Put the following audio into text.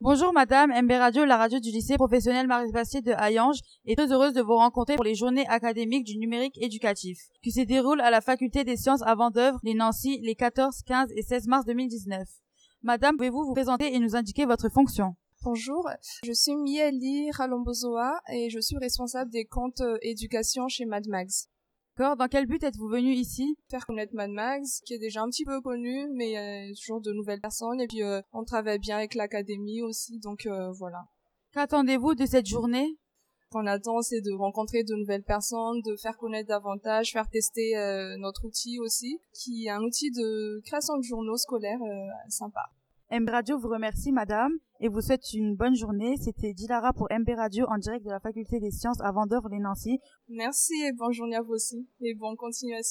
Bonjour Madame, MB Radio, la radio du lycée professionnel Marie Bastier de Hayange, est très heureuse de vous rencontrer pour les journées académiques du numérique éducatif, qui se déroulent à la Faculté des sciences avant d'œuvre, les Nancy, les 14, 15 et 16 mars 2019. Madame, pouvez-vous vous présenter et nous indiquer votre fonction? Bonjour, je suis Mieli Ralombozoa et je suis responsable des comptes euh, éducation chez Mad Max. D'accord, dans quel but êtes-vous venu ici? Faire connaître Mad Max, qui est déjà un petit peu connu, mais il y a toujours de nouvelles personnes. Et puis euh, on travaille bien avec l'académie aussi, donc euh, voilà. Qu'attendez-vous de cette journée? Qu'on attend, c'est de rencontrer de nouvelles personnes, de faire connaître davantage, faire tester euh, notre outil aussi, qui est un outil de création de journaux scolaires euh, sympa. MB Radio vous remercie, madame, et vous souhaite une bonne journée. C'était Dilara pour MB Radio en direct de la Faculté des sciences à Vendœuvre, les Nancy. Merci et bonne journée à vous aussi, et bonne continuation.